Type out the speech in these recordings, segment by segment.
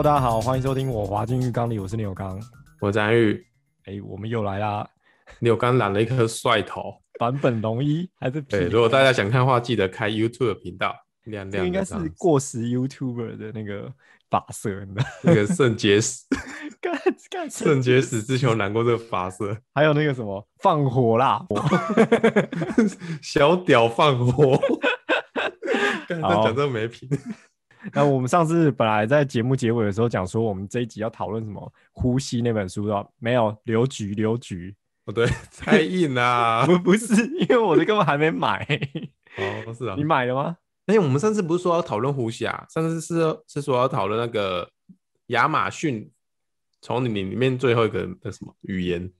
Hello，大家好，欢迎收听我滑进浴缸里，我是纽刚，我是张玉。哎、欸，我们又来啦！纽刚染了一颗帅头，版本龙一还是？对，如果大家想看的话，记得开 YouTube 频道，亮亮。应该是过时 YouTuber 的那个发色，那个肾结石，干干 肾结石之前有染过这个发色，还有那个什么放火啦，小屌放火，刚才讲这个没品。那我们上次本来在节目结尾的时候讲说，我们这一集要讨论什么？呼吸那本书的没有？刘局，刘局，不对，太硬啦！不不是，因为我的根本还没买。哦，是啊，你买了吗？哎、欸，我们上次不是说要讨论呼吸啊？上次是是说要讨论那个亚马逊从你里面最后一个那什么语言？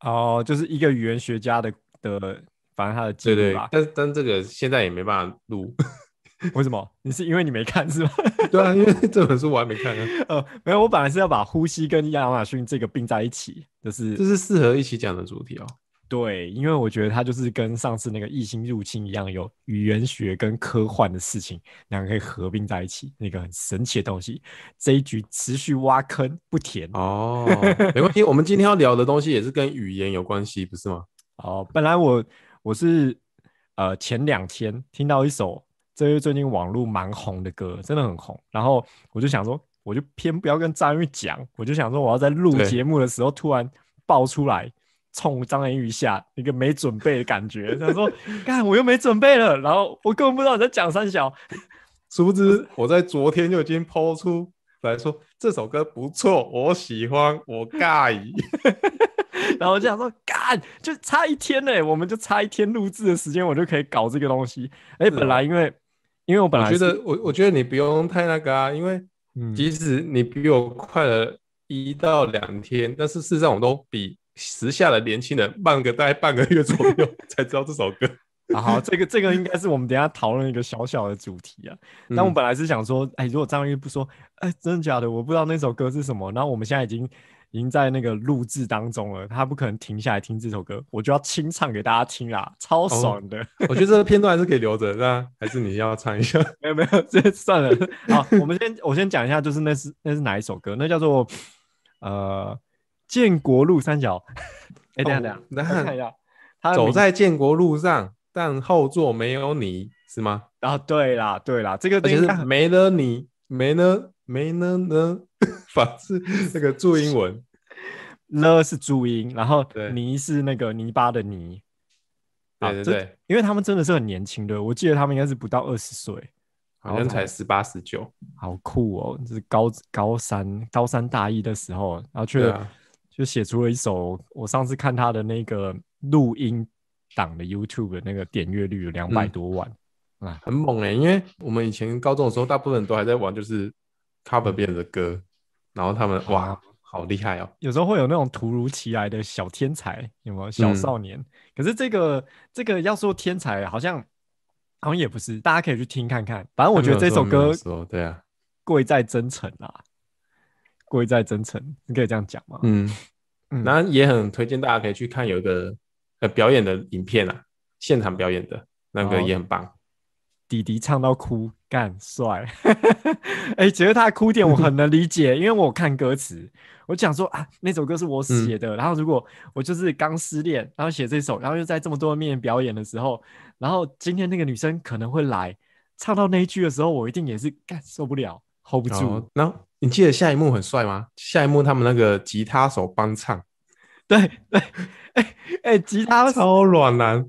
哦，就是一个语言学家的的，反正他的记录吧。对对，但但这个现在也没办法录。为什么？你是因为你没看是吗？对啊，因为这本书我还没看呢。呃，没有，我本来是要把呼吸跟亚马逊这个并在一起，就是这是适合一起讲的主题哦。对，因为我觉得它就是跟上次那个异星入侵一样，有语言学跟科幻的事情，两个可以合并在一起，那个很神奇的东西。这一局持续挖坑不填哦，没关系，我们今天要聊的东西也是跟语言有关系，不是吗？哦，本来我我是呃前两天听到一首。这是最近网络蛮红的歌，真的很红。然后我就想说，我就偏不要跟张宇讲，我就想说，我要在录节目的时候突然爆出来，冲张言宇一下一个没准备的感觉。他说：“干，我又没准备了。”然后我根本不知道你在讲三小，殊不知我在昨天就已经抛出来说这首歌不错，我喜欢，我尬意。然后我就想说，干，就差一天呢，我们就差一天录制的时间，我就可以搞这个东西。哎，本来因为。因为我本来觉得我我觉得你不用太那个啊，因为即使你比我快了一到两天，嗯、但是事实上我都比时下的年轻人慢个大概半个月左右 才知道这首歌。好，好，这个这个应该是我们等一下讨论一个小小的主题啊。那、嗯、我本来是想说，哎，如果张玉不说，哎，真的假的？我不知道那首歌是什么。然后我们现在已经。已经在那个录制当中了，他不可能停下来听这首歌，我就要清唱给大家听啦，超爽的。哦、我觉得这个片段还是可以留着，那还是你要唱一下？没有没有，这算了。好，我们先我先讲一下，就是那是那是哪一首歌？那叫做呃建国路三角。哎、欸，等下等下，来、哦、看一下，他走在建国路上，但后座没有你是吗？啊，对啦对啦，这个其实没了你，没了没了呢，反正是那个注音文。了是注音，然后泥是那个泥巴的泥。对对对，因为他们真的是很年轻的，我记得他们应该是不到二十岁，好像才十八十九，好酷哦！就是高高三高三大一的时候，然后却、啊、就写出了一首。我上次看他的那个录音档的 YouTube 的那个点阅率有两百多万，嗯、啊，很猛哎！因为我们以前高中的时候，大部分人都还在玩就是 cover 别人的歌，嗯、然后他们哇。好厉害哦！有时候会有那种突如其来的小天才，有没有小少年？嗯、可是这个这个要说天才，好像好像也不是。大家可以去听看看。反正我觉得这首歌，对啊，贵在真诚啊，贵在真诚，你可以这样讲吗？嗯嗯，然后也很推荐大家可以去看有一个呃表演的影片啊，现场表演的那个也很棒。弟弟唱到哭，干帅！哎、欸，其实他的哭点我很能理解，因为我看歌词，我讲说啊，那首歌是我写的、嗯。然后如果我就是刚失恋，然后写这首，然后又在这么多人面前表演的时候，然后今天那个女生可能会来唱到那一句的时候，我一定也是干受不了，hold 不住。然后你记得下一幕很帅吗？下一幕他们那个吉他手帮唱，对 对，哎、欸、哎、欸，吉他超暖男，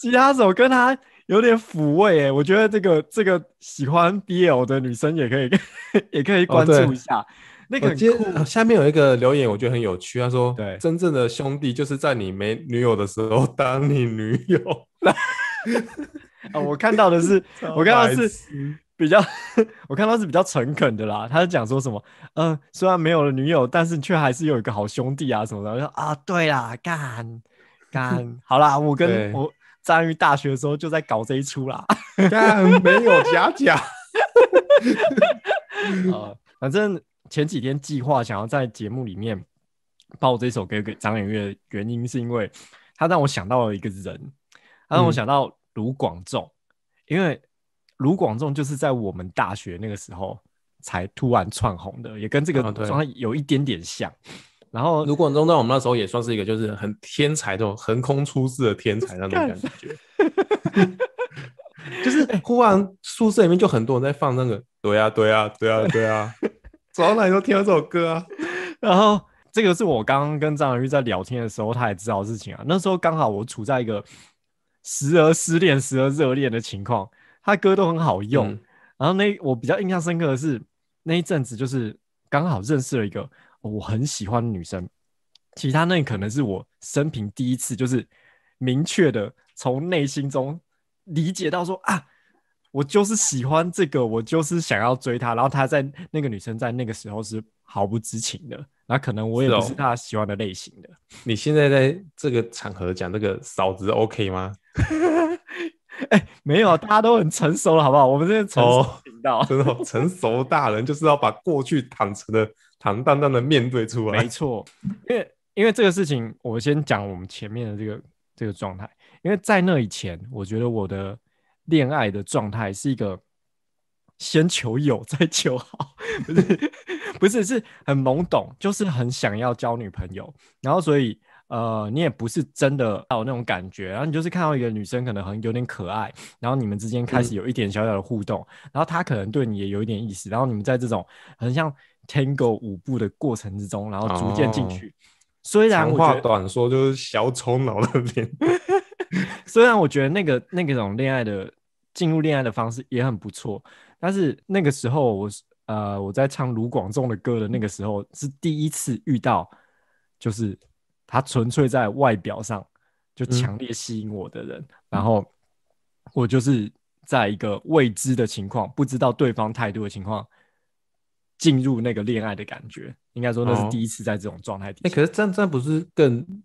吉他手跟他。有点抚慰哎，我觉得这个这个喜欢 BL 的女生也可以 也可以关注一下。哦、那个很酷。下面有一个留言，我觉得很有趣。他说：“对，真正的兄弟就是在你没女友的时候当你女友。”啊，我看到的是，我看到是比较，我看到是比较诚恳的啦。他是讲说什么？嗯、呃，虽然没有了女友，但是却还是有一个好兄弟啊什么的。我说啊，对啦，干干好啦，我跟我。在于大学的时候就在搞这一出啦，但没有假假。呃，反正前几天计划想要在节目里面报这首歌给张远月的原因，是因为他让我想到了一个人，他让我想到卢广仲，因为卢广仲就是在我们大学那个时候才突然窜红的，也跟这个状态有一点点像。然后卢广仲在我们那时候也算是一个就是很天才的横空出世的天才那种感觉，就是忽然宿舍里面就很多人在放那个，对啊对啊对啊对啊，走到哪里都听到这首歌啊。然后这个是我刚刚跟张小玉在聊天的时候，他也知道的事情啊。那时候刚好我处在一个时而失恋时而热恋的情况，他歌都很好用。嗯、然后那我比较印象深刻的是那一阵子，就是刚好认识了一个。我很喜欢女生，其他那可能是我生平第一次，就是明确的从内心中理解到说啊，我就是喜欢这个，我就是想要追她。然后她在那个女生在那个时候是毫不知情的，那可能我也不是她喜欢的类型的。哦、你现在在这个场合讲这个嫂子 OK 吗？哎、欸，没有，大家都很成熟了，好不好？我们这边成熟频道，真的成熟大人就是要把过去坦诚的。坦荡荡的面对出来，没错，因为因为这个事情，我先讲我们前面的这个这个状态。因为在那以前，我觉得我的恋爱的状态是一个先求有再求好，不是不是是很懵懂，就是很想要交女朋友，然后所以呃，你也不是真的有那种感觉，然后你就是看到一个女生可能很有点可爱，然后你们之间开始有一点小小的互动，然后她可能对你也有一点意思，然后你们在这种很像。Tango 舞步的过程之中，然后逐渐进去。哦、虽然我觉得话短说就是小丑脑的脸。虽然我觉得那个那个种恋爱的进入恋爱的方式也很不错，但是那个时候我呃我在唱卢广仲的歌的那个时候是第一次遇到，就是他纯粹在外表上就强烈吸引我的人，嗯、然后我就是在一个未知的情况，不知道对方态度的情况。进入那个恋爱的感觉，应该说那是第一次在这种状态底下。哎、哦欸，可是这样这样不是更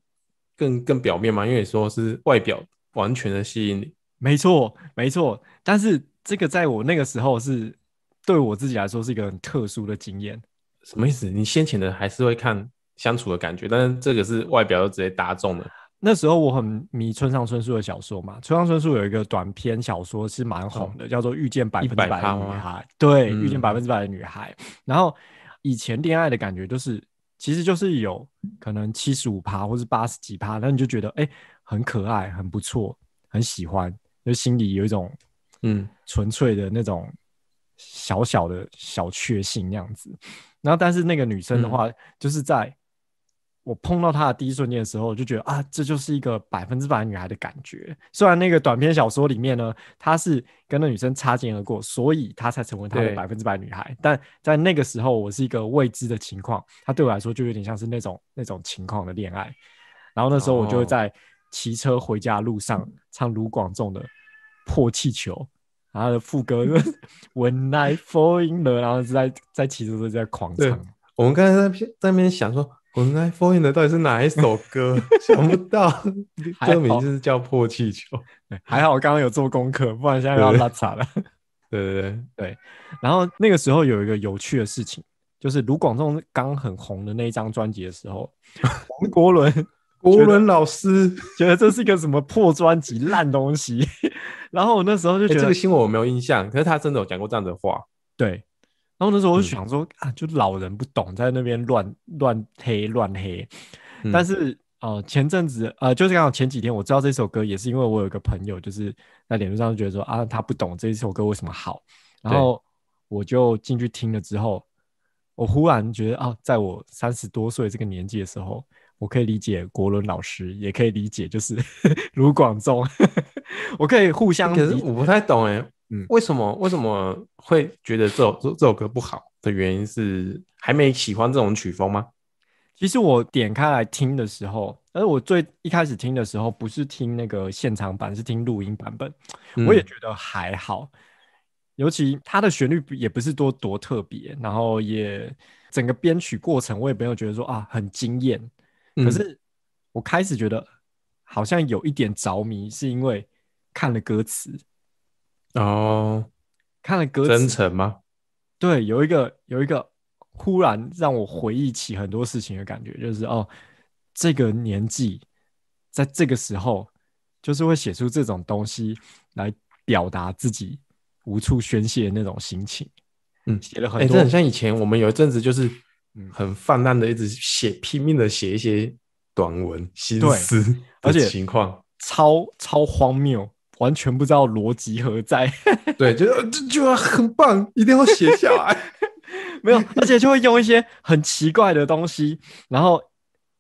更更表面吗？因为你说是外表完全的吸引你，没错没错。但是这个在我那个时候是对我自己来说是一个很特殊的经验。什么意思？你先前的还是会看相处的感觉，但是这个是外表就直接打中了。那时候我很迷村上春树的小说嘛，村上春树有一个短篇小说是蛮红的，哦、叫做《遇见百分之百的女孩》。对，嗯、遇见百分之百的女孩。然后以前恋爱的感觉就是，其实就是有可能七十五趴或是八十几趴，那你就觉得哎、欸、很可爱，很不错，很喜欢，就心里有一种嗯纯粹的那种小小的小确幸那样子。然后但是那个女生的话，嗯、就是在。我碰到她的第一瞬间的时候，我就觉得啊，这就是一个百分之百女孩的感觉。虽然那个短篇小说里面呢，她是跟那女生擦肩而过，所以她才成为她的百分之百女孩。但在那个时候，我是一个未知的情况，她对我来说就有点像是那种那种情况的恋爱。然后那时候我就会在骑车回家的路上、哦、唱卢广仲的《破气球》，然后的副歌是 When I Fall in Love，然后是在在骑车时在狂唱。我们刚才在在那边想说。When I Fall in Love 到底是哪一首歌？想不到，这个名就是叫《破气球》。还好我刚刚有做功课，不然现在要拉碴了。对对对对。然后那个时候有一个有趣的事情，就是卢广仲刚很红的那一张专辑的时候，黄国伦国伦老师觉得这是一个什么破专辑、烂东西。然后我那时候就觉得、欸、这个新闻我没有印象，可是他真的有讲过这样的话。对。然后那时候我就想说、嗯、啊，就老人不懂，在那边乱乱黑乱黑。嗯、但是呃，前阵子呃，就是刚好前几天我知道这首歌，也是因为我有一个朋友就是在脸书上就觉得说啊，他不懂这一首歌为什么好。然后我就进去听了之后，我忽然觉得啊，在我三十多岁这个年纪的时候，我可以理解国伦老师，也可以理解就是 卢广仲，我可以互相。可是我不太懂哎。嗯，为什么为什么会觉得这首这这首歌不好的原因是还没喜欢这种曲风吗？其实我点开来听的时候，而我最一开始听的时候不是听那个现场版，是听录音版本，嗯、我也觉得还好。尤其它的旋律也不是多多特别，然后也整个编曲过程我也没有觉得说啊很惊艳。可是我开始觉得好像有一点着迷，是因为看了歌词。哦，看了歌词真诚吗？对，有一个有一个忽然让我回忆起很多事情的感觉，就是哦，这个年纪，在这个时候，就是会写出这种东西来表达自己无处宣泄的那种心情。嗯，写了很多，哎、欸，这很像以前我们有一阵子就是很泛滥的，一直写拼命的写一些短文心思，而且情况超超荒谬，完全不知道逻辑何在。对，就就就很棒，一定要写下来。没有，而且就会用一些很奇怪的东西，然后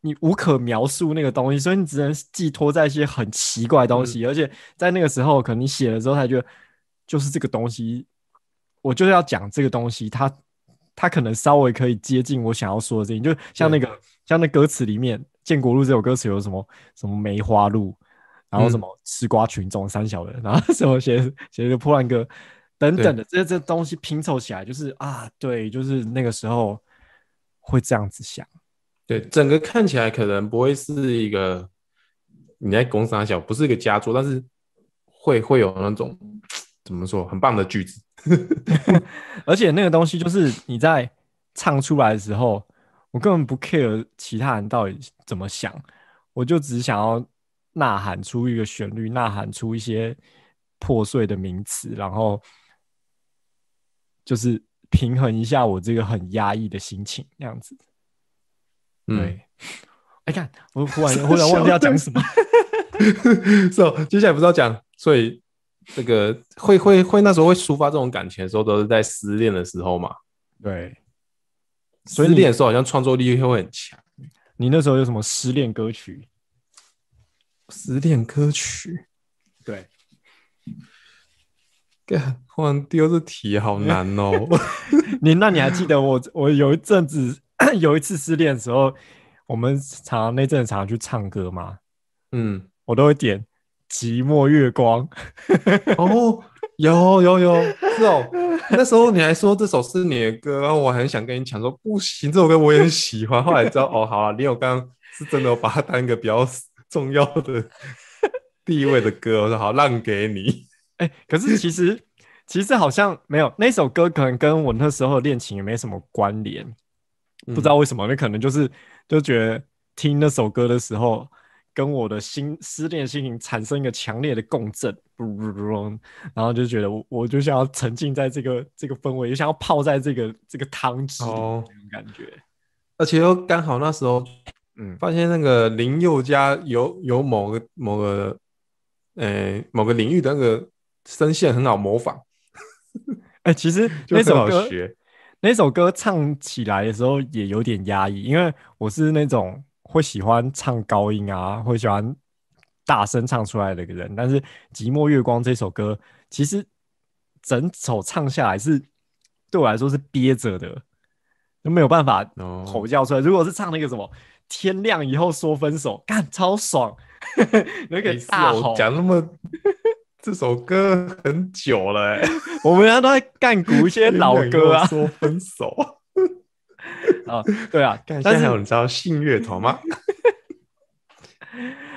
你无可描述那个东西，所以你只能寄托在一些很奇怪的东西。嗯、而且在那个时候，可能你写了之后，他觉得就是这个东西，我就是要讲这个东西，它它可能稍微可以接近我想要说的事情。就像那个，像那歌词里面，《建国路》这首歌词有什么什么梅花鹿，然后什么吃瓜群众三小人，然后什么写写个破烂歌。等等的这这东西拼凑起来，就是啊，对，就是那个时候会这样子想。对，整个看起来可能不会是一个你在公三小，不是一个佳作，但是会会有那种怎么说很棒的句子。而且那个东西就是你在唱出来的时候，我根本不 care 其他人到底怎么想，我就只想要呐喊出一个旋律，呐喊出一些破碎的名词，然后。就是平衡一下我这个很压抑的心情，那样子。对，哎、嗯，看我忽然 忽然忘记要讲什么。是哦，接下来不知道讲，所以这个会会会那时候会抒发这种感情的时候，都是在失恋的时候嘛。对，所以失恋的时候好像创作力会很强。你那时候有什么失恋歌曲？失恋歌曲，对。忽然丢这题好难哦！你那你还记得我？我有一阵子 有一次失恋的时候，我们常常那阵常常去唱歌嘛。嗯，我都会点《寂寞月光》。哦，有有有，是哦。那时候你还说这首是你的歌，然后我很想跟你抢说不行，这首歌我也很喜欢。后来知道哦，好啊，你有刚刚是真的有把它当一个比较重要的 地位的歌，我说好让给你。哎、欸，可是其实其实好像没有那首歌，可能跟我那时候的恋情也没什么关联，嗯，不知道为什么，那可能就是就觉得听那首歌的时候，跟我的心失恋心情产生一个强烈的共振，然后就觉得我我就想要沉浸在这个这个氛围，就想要泡在这个这个汤汁里那种感觉，而且又刚好那时候，嗯，发现那个林宥嘉有有某个某个呃、欸、某个领域的那个。声线很好模仿，哎、欸，其实 那首歌那首歌唱起来的时候也有点压抑，因为我是那种会喜欢唱高音啊，会喜欢大声唱出来的一个人。但是《寂寞月光》这首歌，其实整首唱下来是对我来说是憋着的，就没有办法吼叫出来。Oh. 如果是唱那个什么“天亮以后说分手”，干超爽，那个大吼讲那么。这首歌很久了，欸，我们家都在干古一些老歌啊，说分手啊，对啊，但是还有你知道信乐团吗？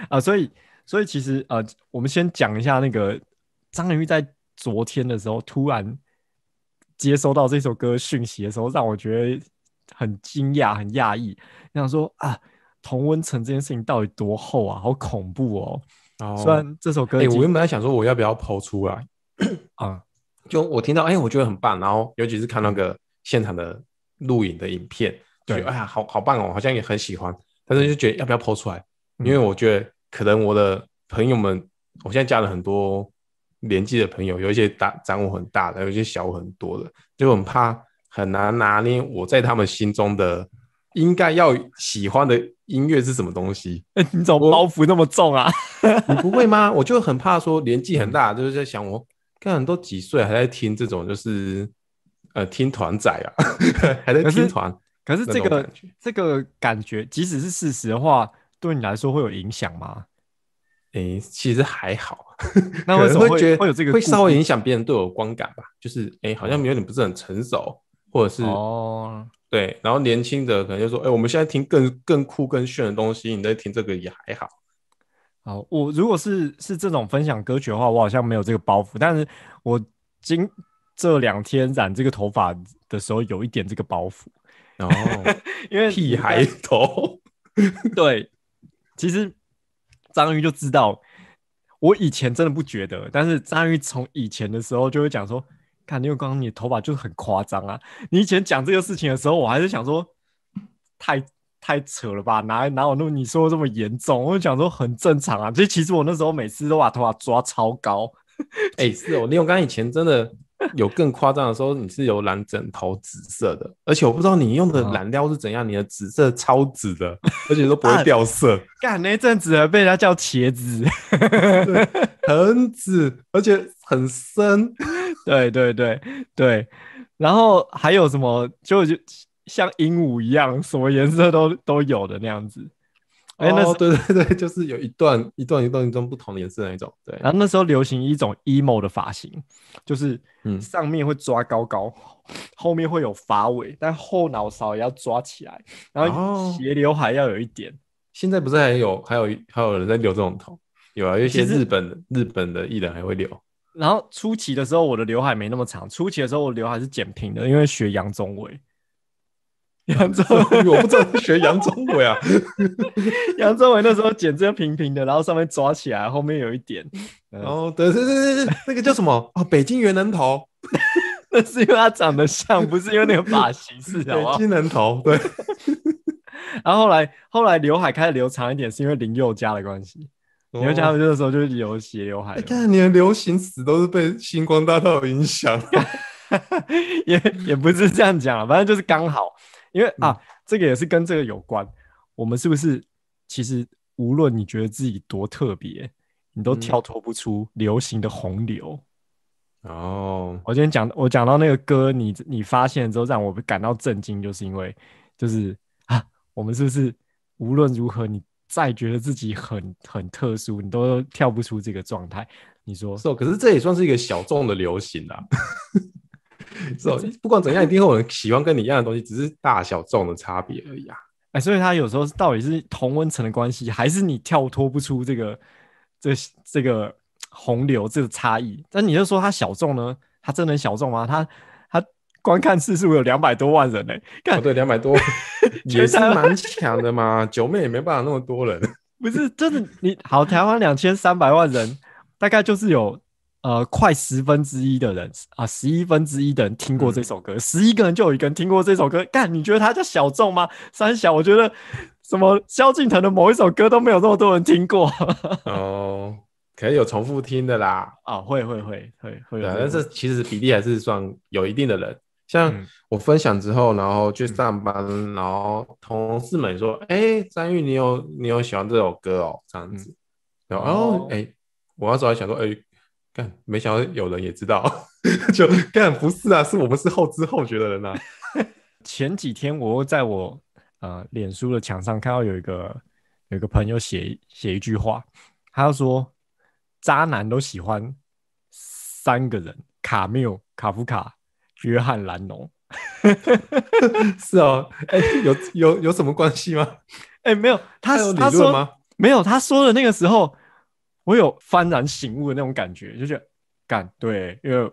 啊，所以所以其实呃，我们先讲一下那个张仁玉在昨天的时候突然接收到这首歌讯息的时候，让我觉得很惊讶、很讶异，想说啊，同温层这件事情到底多厚啊，好恐怖哦！哦，虽然这首歌，哎，我原本在想说我要不要抛出来啊？就我听到，哎，我觉得很棒，然后尤其是看那个现场的录影的影片，对，哎呀，好好棒哦，好像也很喜欢，但是就觉得要不要抛出来？因为我觉得可能我的朋友们，我现在加了很多年纪的朋友，有一些大长我很大的，有一些小我很多的，就很怕很难拿捏我在他们心中的。应该要喜欢的音乐是什么东西？欸、你怎么包袱那么重啊？你不会吗？我就很怕说年纪很大，就是在想我看很多几岁还在听这种，就是呃听团仔啊，还在听团。可是这个这个感觉，即使是事实的话，对你来说会有影响吗？诶、欸，其实还好。那为什么会，会觉得会有这个会稍微影响别人对我的观感吧？就是诶、欸，好像有点不是很成熟，或者是哦。对，然后年轻的可能就说：“哎，我们现在听更更酷、更炫的东西，你在听这个也还好。”好，我如果是是这种分享歌曲的话，我好像没有这个包袱。但是我今这两天染这个头发的时候，有一点这个包袱。然后，因为屁孩头，对，其实章鱼就知道，我以前真的不觉得，但是章鱼从以前的时候就会讲说：“看你有刚刚你的头发就是很夸张啊！你以前讲这个事情的时候，我还是想说，太太扯了吧？哪哪有那么你说的这么严重？我就讲说很正常啊。这其实我那时候每次都把头发抓超高。哎、欸，是哦，你有刚以前真的。有更夸张的时候，你是有染枕头紫色的，而且我不知道你用的染料是怎样，你的紫色超紫的，而且都不会 掉色。干、啊、那阵子还被人家叫茄子，很紫，而且很深。对对对对，然后还有什么，就就像鹦鹉一样，什么颜色都都有的那样子。哎、欸，那、哦、对对对，就是有一段一段一段一段不同的颜色的那种。对，然后那时候流行一种 emo 的发型，就是嗯，上面会抓高高，嗯、后面会有发尾，但后脑勺也要抓起来，然后斜刘海要有一点。哦、现在不是还有还有还有人在留这种头？有啊，有一些日本的日本的艺人还会留。然后初期的时候，我的刘海没那么长，初期的时候我刘海是剪平的，因为学杨宗纬。杨宗纬，我不知道是学杨宗纬啊。杨宗纬那时候剪这样平平的，然后上面抓起来，后面有一点。哦，对对对对对，那个叫什么？哦，北京猿人头。那是因为他长得像，不是因为那个发型是的。北京人头，对。然后后来后来刘海开始留长一点，是因为林宥嘉的关系。林宥嘉那个时候就是留斜刘海。你看，你的流行词都是被星光大道影响。也也不是这样讲，反正就是刚好。因为啊，这个也是跟这个有关。我们是不是其实无论你觉得自己多特别，你都跳脱不出流行的洪流？哦，我今天讲我讲到那个歌，你你发现之后让我感到震惊，就是因为就是啊，我们是不是无论如何，你再觉得自己很很特殊，你都跳不出这个状态？你说是哦？可是这也算是一个小众的流行啊。是哦，不管怎样，一定会有人喜欢跟你一样的东西，只是大小众的差别而已啊。哎，所以他有时候到底是同温层的关系，还是你跳脱不出这个这这个洪流这个差异？但你就说他小众呢？他真的很小众吗？他他观看次数有两百多万人呢、欸，哦，对，两百多 也是蛮强的嘛。九妹也没办法那么多人，不是，真的你好，台湾两千三百万人，大概就是有。呃，快十分之一的人啊，十一分之一的人听过这首歌，十、嗯、一个人就有一个人听过这首歌。干，你觉得他叫小众吗？三小，我觉得什么萧敬腾的某一首歌都没有那么多人听过。哦，可能有重复听的啦。啊，会会会会会。对，但是其实比例还是算有一定的人。像我分享之后，然后去上班，嗯、然后同事们说：“哎、欸，张玉，你有你有喜欢这首歌哦？”这样子。然后，哎、哦欸，我那时候还想说：“哎、欸。”干，没想到有人也知道，就干不是啊，是我们是后知后觉的人啊。前几天我在我呃脸书的墙上看到有一个有一个朋友写写一句话，他说渣男都喜欢三个人：卡缪、卡夫卡、约翰兰农。是哦，哎、欸，有有有什么关系吗？哎、欸，没有，他，他有理论吗？没有，他说的那个时候。我有幡然醒悟的那种感觉，就觉得干对，因为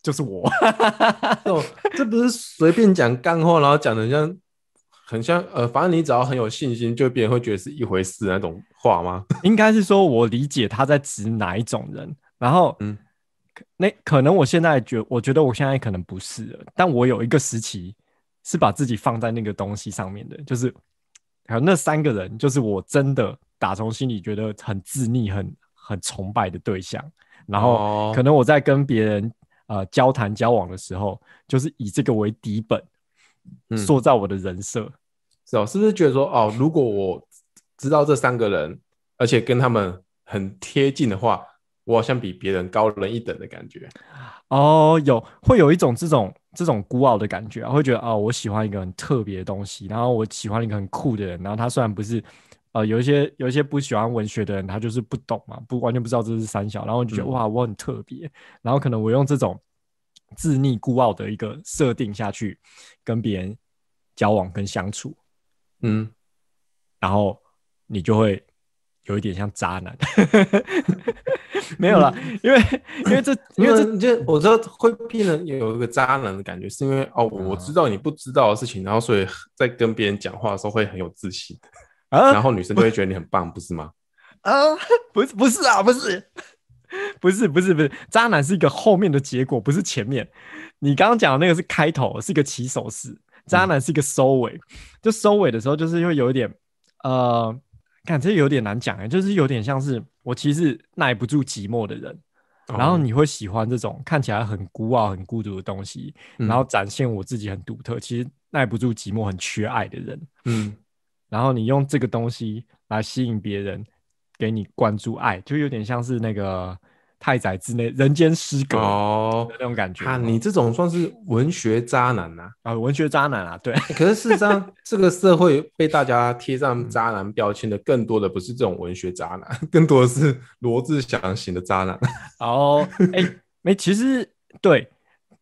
就是我，哦，这不是随便讲干话，然后讲的很像很像呃，反正你只要很有信心，就别人会觉得是一回事那种话吗？应该是说我理解他在指哪一种人，然后嗯，那可能我现在觉，我觉得我现在可能不是了，但我有一个时期是把自己放在那个东西上面的，就是还有那三个人，就是我真的。打从心里觉得很自溺、很很崇拜的对象，然后可能我在跟别人呃交谈交往的时候，就是以这个为底本，塑造我的人设。嗯，是哦，是不是觉得说哦，如果我知道这三个人，而且跟他们很贴近的话，我好像比别人高人一等的感觉？哦，有会有一种这种这种孤傲的感觉啊，会觉得哦，我喜欢一个很特别的东西，然后我喜欢一个很酷的人，然后他虽然不是。呃，有一些有一些不喜欢文学的人，他就是不懂嘛，不完全不知道这是三小，然后就觉得、嗯、哇，我很特别，然后可能我用这种自溺孤傲的一个设定下去跟别人交往跟相处，嗯，然后你就会有一点像渣男，没有啦，因为因为这因为这就我知道会变得有一个渣男的感觉，是因为哦，我知道你不知道的事情，然后所以在跟别人讲话的时候会很有自信。啊，然后女生就会觉得你很棒，不是吗？啊，不是，不是啊，不是，不 不是不是不是，渣男是一个后面的结果，不是前面。你刚刚讲的那个是开头，是一个起手式。渣男是一个收尾，嗯、就收尾的时候，就是会有一点呃，感觉有点难讲哎，就是有点像是我其实耐不住寂寞的人，哦、然后你会喜欢这种看起来很孤傲、很孤独的东西，嗯、然后展现我自己很独特，其实耐不住寂寞、很缺爱的人，嗯，然后你用这个东西来吸引别人，给你关注爱，就有点像是那个。太宰治那人间失格哦，那种感觉啊，你这种算是文学渣男呐啊，文学渣男啊，对。可是事实上，这个社会被大家贴上渣男标签的，更多的不是这种文学渣男，更多的是罗志祥型的渣男。哦，哎、欸，没，其实对。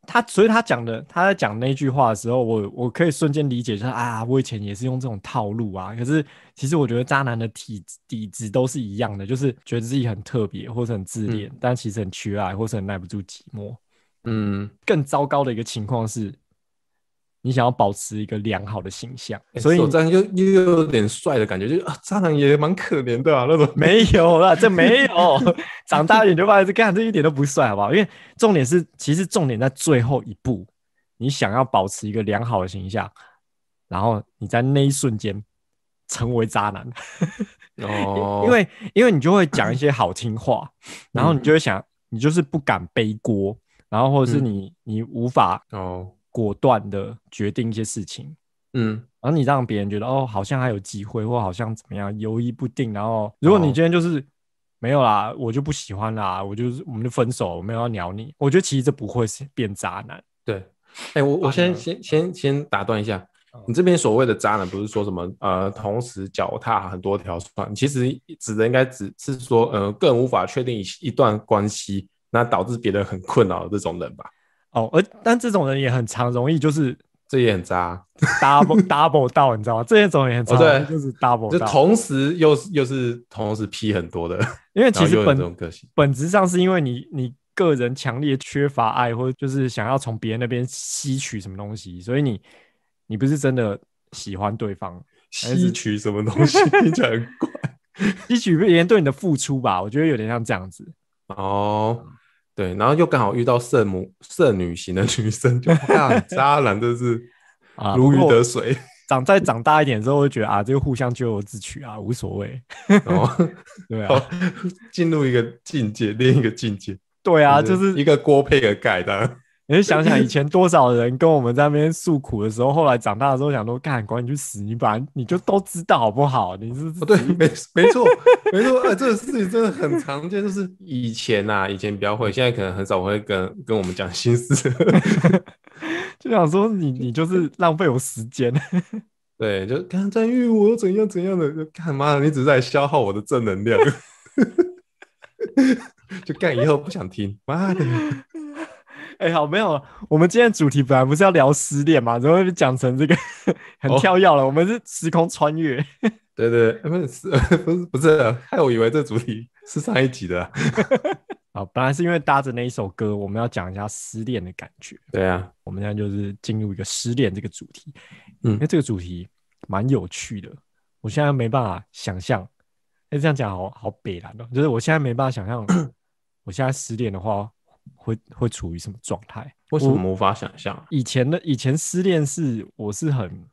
他所以，他讲的，他在讲那句话的时候，我我可以瞬间理解，就是啊，我以前也是用这种套路啊。可是，其实我觉得渣男的体底子都是一样的，就是觉得自己很特别，或者很自恋，嗯、但其实很缺爱，或是很耐不住寂寞。嗯，更糟糕的一个情况是。你想要保持一个良好的形象，欸、所以这样又又有点帅的感觉，就啊，渣男也蛮可怜的啊，那种没有啦，这没有，长大一点就发现这干这一点都不帅，好不好？因为重点是，其实重点在最后一步，你想要保持一个良好的形象，然后你在那一瞬间成为渣男哦，因为因为你就会讲一些好听话，然后你就会想，你就是不敢背锅，然后或者是你、嗯、你无法哦。果断的决定一些事情，嗯，然后你让别人觉得哦，好像还有机会，或好像怎么样，犹豫不定。然后，如果你今天就是、哦、没有啦，我就不喜欢啦，我就是我们就分手，我没有要鸟你。我觉得其实这不会是变渣男。对，哎、欸，我我先先先先打断一下，嗯、你这边所谓的渣男，不是说什么呃，同时脚踏很多条船，其实指的应该只是说呃，更无法确定一一段关系，那导致别人很困扰的这种人吧。哦，而但这种人也很常容易就是这也很渣，double double 到你知道吗？这种也很渣，对，就是 double 就同时又是又是同时 P 很多的，因为其实本本质上是因为你你个人强烈缺乏爱，或者就是想要从别人那边吸取什么东西，所以你你不是真的喜欢对方，吸取什么东西 听起来很怪，吸取别人对你的付出吧，我觉得有点像这样子。哦。对，然后又刚好遇到圣母、圣女型的女生，就啊，渣男真是 啊，如鱼得水。长再长大一点之后，会觉得啊，这个互相咎由自取啊，无所谓。哦，对啊，进入一个境界，另一个境界。对啊，就是一个锅配个盖的。你就想想以前多少人跟我们在那边诉苦的时候，后来长大的时候想说，干，管你去死，你本来你就都知道好不好？你是不对，没没错没错，哎、欸，这个事情真的很常见，就是以前呐、啊，以前比较会，现在可能很少会跟跟我们讲心事，就想说你你就是浪费我时间，对，就刚在遇我又怎样怎样的，干嘛？你只是在消耗我的正能量，就干以后不想听，妈的。哎、欸，好，没有，我们今天主题本来不是要聊失恋嘛，怎么会讲成这个很跳跃了？哦、我们是时空穿越，对对，不是不是不是，害我以为这主题是上一集的、啊。好，本来是因为搭着那一首歌，我们要讲一下失恋的感觉。对啊，我们现在就是进入一个失恋这个主题，嗯，因为这个主题蛮有趣的，我现在没办法想象，哎、欸，这样讲好好北烂哦，就是我现在没办法想象，我现在失恋的话。会会处于什么状态？为什么无法想象？以前的以前失恋是我是很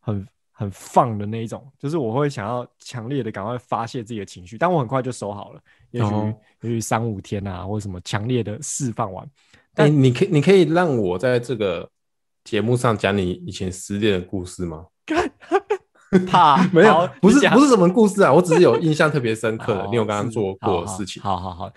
很很放的那一种，就是我会想要强烈的赶快发泄自己的情绪，但我很快就收好了。也许、哦、也许三五天啊，或者什么强烈的释放完。但你可以你可以让我在这个节目上讲你以前失恋的故事吗？怕 没有，不是不是什么故事啊，我只是有印象特别深刻的，你有刚刚做过的事情。好好好。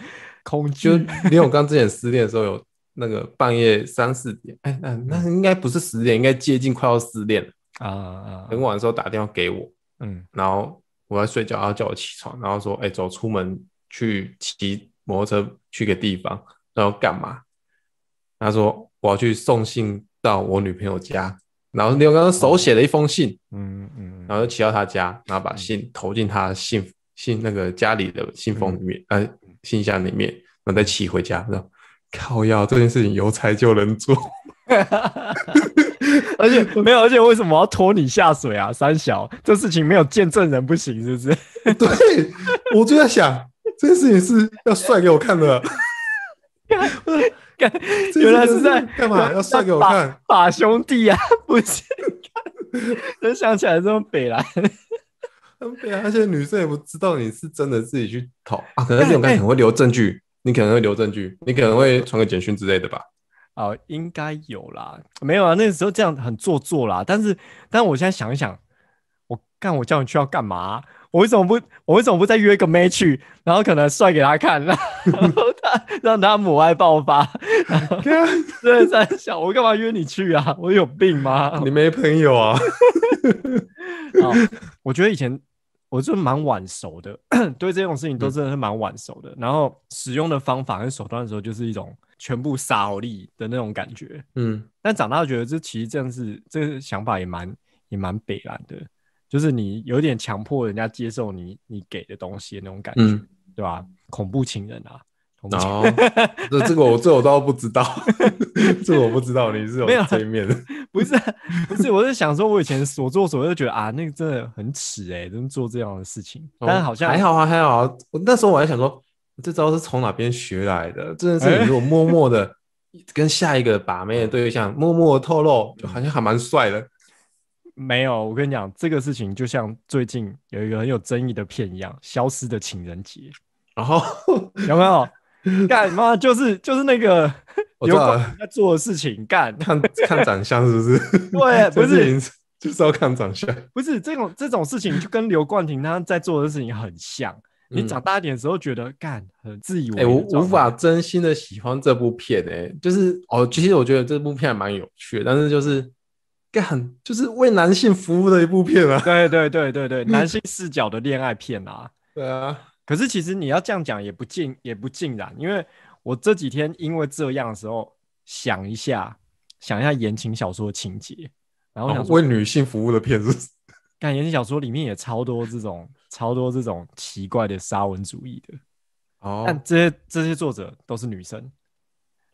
就因为 我刚之前失恋的时候，有那个半夜三四点，哎，那那应该不是失恋，应该接近快要失恋了啊。很晚的时候打电话给我，嗯，然后我在睡觉，然后叫我起床，然后说，哎，走出门去骑摩托车去个地方，然后干嘛？他说我要去送信到我女朋友家，然后你有刚刚手写了一封信，嗯嗯，然后就骑到他家，然后把信投进他信信那个家里的信封里面，呃。信箱里面，然后再骑回家，然后靠要这件事情有才就能做，而且没有，而且为什么要拖你下水啊？三小，这事情没有见证人不行，是不是？对，我就在想，这件事情是要帅给我看的。原来是在干嘛？要帅给我看？把兄弟啊，不是？能想起来这么北来，很北来。而且女生也不知道你是真的自己去投啊。可能这种可能会留证据，你可能会留证据，你可能会传个简讯之类的吧。哦，应该有啦。没有啊，那个时候这样很做作啦。但是，但我现在想一想，我干，我叫你去要干嘛？我为什么不？我为什么不再约个妹去？然后可能帅给他看，然后他让他母爱爆发。对，在想我干嘛约你去啊？我有病吗？你没朋友啊？好，我觉得以前我就蛮晚熟的，对这种事情都真的是蛮晚熟的。嗯、然后使用的方法跟手段的时候，就是一种全部撒力的那种感觉。嗯，但长大觉得这其实这样是这个想法也蛮也蛮北然的。就是你有点强迫人家接受你你给的东西的那种感觉，嗯、对吧？恐怖情人啊，哦，这这个我这我倒不知道，这个我不知道你是有这一面的，不是不是，我是想说，我以前所作所为，就觉得啊，那个真的很耻哎、欸，能做这样的事情，哦、但是好像还好啊，还好啊。我那时候我还想说，这招是从哪边学来的？真的是你如果 默默的跟下一个把妹的对象默默的透露，就好像还蛮帅的。没有，我跟你讲，这个事情就像最近有一个很有争议的片一样，《消失的情人节》。然后有没有？干嘛？就是就是那个有管在做的事情，干看看长相是不是？对，不是就是要看长相。不是这种这种事情，就跟刘冠廷他在做的事情很像。你长大一点的时候，觉得干很自以为，哎，我无法真心的喜欢这部片，哎，就是哦，其实我觉得这部片还蛮有趣的，但是就是。干就是为男性服务的一部片啊！对对对对对，男性视角的恋爱片啊！对啊，可是其实你要这样讲也不尽也不尽然，因为我这几天因为这样的时候想一下，想一下言情小说的情节，然后想、哦、为女性服务的片子，看言情小说里面也超多这种超多这种奇怪的沙文主义的。哦，但这些这些作者都是女生，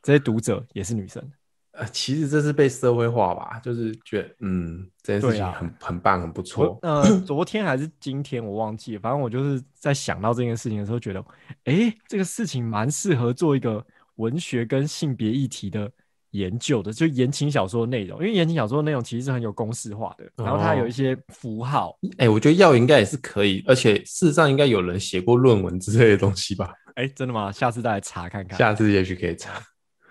这些读者也是女生。呃，其实这是被社会化吧，就是觉得，嗯，这件事情很、啊、很棒，很不错。呃，昨天还是今天，我忘记了。反正我就是在想到这件事情的时候，觉得，哎，这个事情蛮适合做一个文学跟性别议题的研究的，就言情小说的内容。因为言情小说的内容其实是很有公式化的，然后它有一些符号。哎、哦，我觉得药应该也是可以，而且事实上应该有人写过论文之类的东西吧？哎，真的吗？下次再来查看看。下次也许可以查。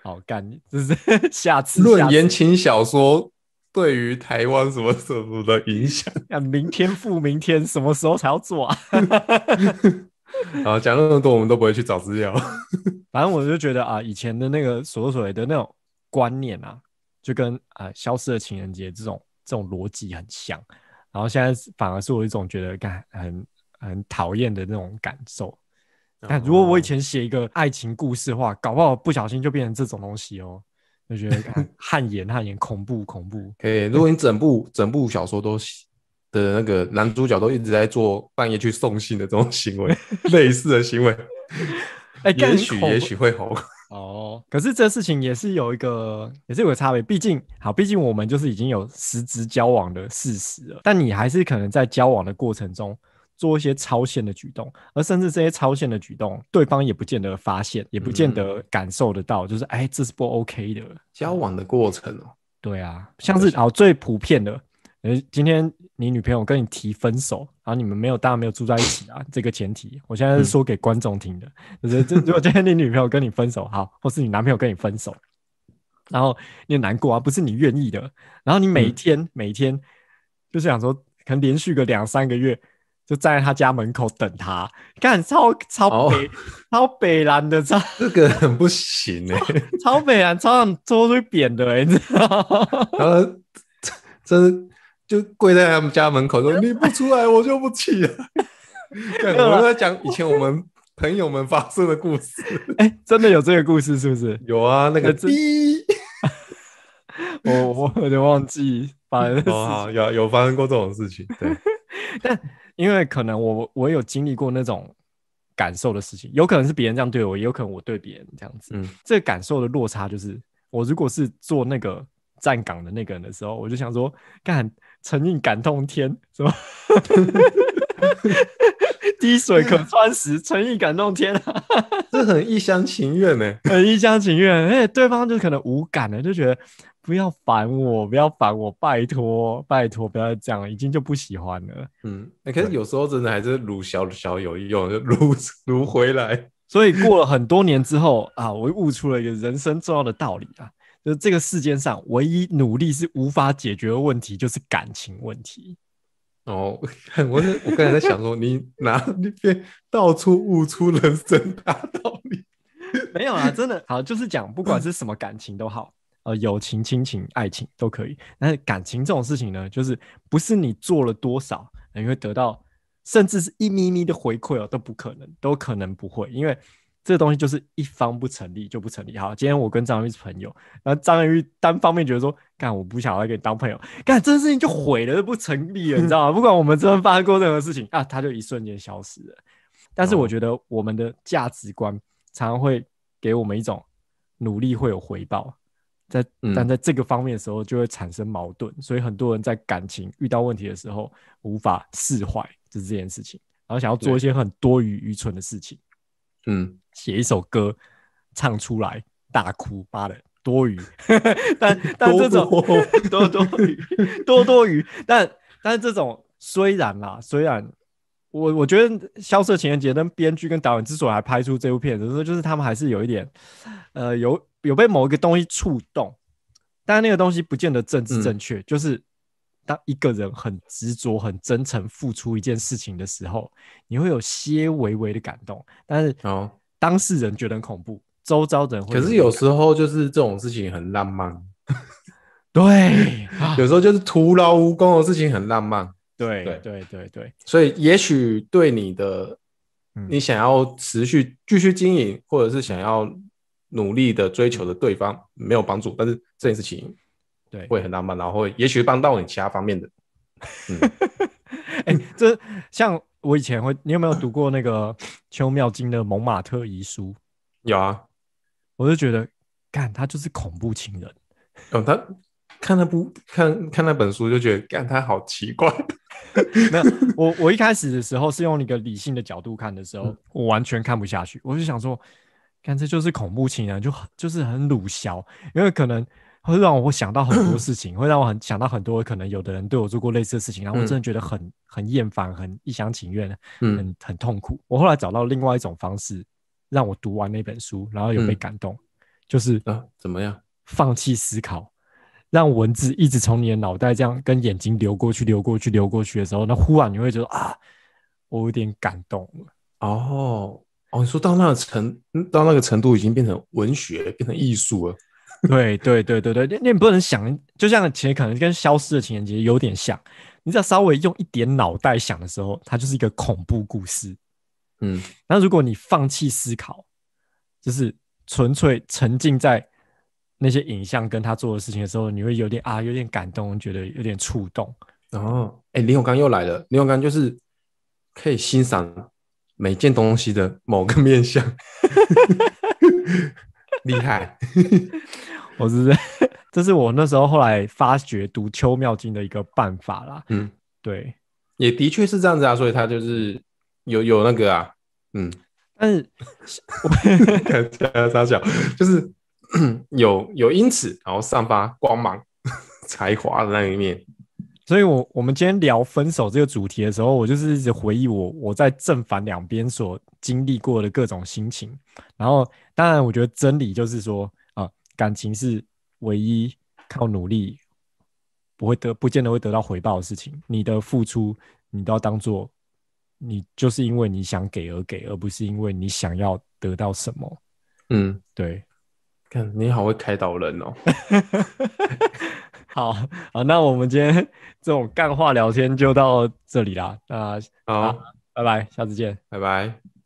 好干，就是 下次论言情小说对于台湾什么什么的影响。那 明天复明天，什么时候才要做啊？啊，讲那么多，我们都不会去找资料。反正我就觉得啊，以前的那个所作所为的那种观念啊，就跟啊消失的情人节这种这种逻辑很像。然后现在反而是我一种觉得干很很讨厌的那种感受。但如果我以前写一个爱情故事的话，搞不好不小心就变成这种东西哦，就觉得汗颜汗颜，恐怖恐怖。可以，如果你整部整部小说都的那个男主角都一直在做半夜去送信的这种行为，类似的行为，哎、欸，也许也许会红哦。可是这事情也是有一个也是有个差别，毕竟好，毕竟我们就是已经有实质交往的事实了，但你还是可能在交往的过程中。做一些超限的举动，而甚至这些超限的举动，对方也不见得发现，也不见得感受得到，嗯、就是哎，这是不 OK 的交往的过程哦。对啊，像是哦最普遍的，呃，今天你女朋友跟你提分手，然后你们没有当然没有住在一起啊，这个前提，我现在是说给观众听的，嗯、就是这如果今天你女朋友跟你分手，好，或是你男朋友跟你分手，然后你很难过啊，不是你愿意的，然后你每一天、嗯、每一天就是想说，可能连续个两三个月。就站在他家门口等他，干超超北、哦、超北蓝的，超这个很不行哎、欸，超北蓝超想做出扁的哎、欸，你知道吗？然后真就跪在他们家门口说：“你不出来，我就不起来。”我们在讲以前我们朋友们发生的故事，哎、欸，真的有这个故事是不是？有啊，那个滴，我我有点忘记发生哦，有有发生过这种事情，对，但。因为可能我我有经历过那种感受的事情，有可能是别人这样对我，也有可能我对别人这样子。嗯，这个感受的落差就是，我如果是做那个站岗的那个人的时候，我就想说，干，诚应感动天，是吧？滴水可穿石，诚意感动天啊！这很一厢情愿呢，很一厢情愿。而且对方就可能无感了，就觉得不要烦我，不要烦我，拜托，拜托，不要这样，已经就不喜欢了。嗯，那可是有时候真的还是鲁小小有用，就鲁鲁回来。所以过了很多年之后啊，我悟出了一个人生重要的道理啊，就是这个世界上唯一努力是无法解决的问题，就是感情问题。哦，我我刚才在想说，你哪边到处悟出人生大道理？没有啊，真的好，就是讲不管是什么感情都好，呃，友情、亲情、爱情都可以。但是感情这种事情呢，就是不是你做了多少，你会得到。甚至是一咪咪的回馈哦，都不可能，都可能不会，因为这个东西就是一方不成立就不成立。好，今天我跟张玉是朋友，然后张玉单方面觉得说，干我不想要跟你当朋友，干这件事情就毁了，就不成立了，你知道吗？不管我们这边发生过任何事情啊，他就一瞬间消失了。但是我觉得我们的价值观常常会给我们一种努力会有回报。在，但在这个方面的时候就会产生矛盾，嗯、所以很多人在感情遇到问题的时候无法释怀，就是这件事情，然后想要做一些很多余愚蠢的事情，嗯，写一首歌唱出来大哭，妈的多余，但但这种多。多余 多多余，但但是这种虽然啦，虽然我我觉得《萧瑟情人节》跟编剧跟导演之所以还拍出这部片子，就是他们还是有一点，呃，有。有被某一个东西触动，但那个东西不见得政治正确。嗯、就是当一个人很执着、很真诚付出一件事情的时候，你会有些微微的感动。但是，哦，当事人觉得很恐怖，周遭的人会。可是有时候就是这种事情很浪漫。对，有时候就是徒劳无功的事情很浪漫。对对对对对，所以也许对你的，你想要持续继续经营，或者是想要。努力的追求的对方没有帮助，但是这件事情对会很浪漫，然后会也许帮到你其他方面的。哎、嗯欸，这像我以前会，你有没有读过那个邱妙金的《蒙马特遗书》？有啊，我就觉得，干他就是恐怖情人。哦，他看那部看看那本书就觉得，干他好奇怪。没有，我我一开始的时候是用一个理性的角度看的时候，嗯、我完全看不下去，我就想说。看，这就是恐怖情人，就就是很鲁小，因为可能会让我会想到很多事情，会让我很想到很多可能有的人对我做过类似的事情，然后我真的觉得很、嗯、很厌烦，很一厢情愿，很、嗯、很痛苦。我后来找到另外一种方式，让我读完那本书，然后有被感动，嗯、就是啊，怎么样？放弃思考，让文字一直从你的脑袋这样跟眼睛流过去、流过去、流过去的时候，那忽然你会觉得啊，我有点感动了。哦。哦，你说到那个程，到那个程度已经变成文学，变成艺术了。对对对对对，你你不能想，就像其实可能跟《消失的情人节》有点像，你只要稍微用一点脑袋想的时候，它就是一个恐怖故事。嗯，那如果你放弃思考，就是纯粹沉浸在那些影像跟他做的事情的时候，你会有点啊，有点感动，觉得有点触动。哦，哎，林永刚又来了，林永刚就是可以欣赏。每件东西的某个面相，厉害！我是这是我那时候后来发掘读秋妙经的一个办法啦。嗯，对，也的确是这样子啊，所以他就是有有那个啊，嗯，但是 看他傻笑，就是 有有因此然后散发光芒 才华的那一面。所以我，我我们今天聊分手这个主题的时候，我就是一直回忆我我在正反两边所经历过的各种心情。然后，当然，我觉得真理就是说啊，感情是唯一靠努力不会得、不见得会得到回报的事情。你的付出，你都要当做你就是因为你想给而给，而不是因为你想要得到什么。嗯，对。看你好会开导人哦。好好，那我们今天 这种干话聊天就到这里啦。那好，拜拜，下次见，拜拜。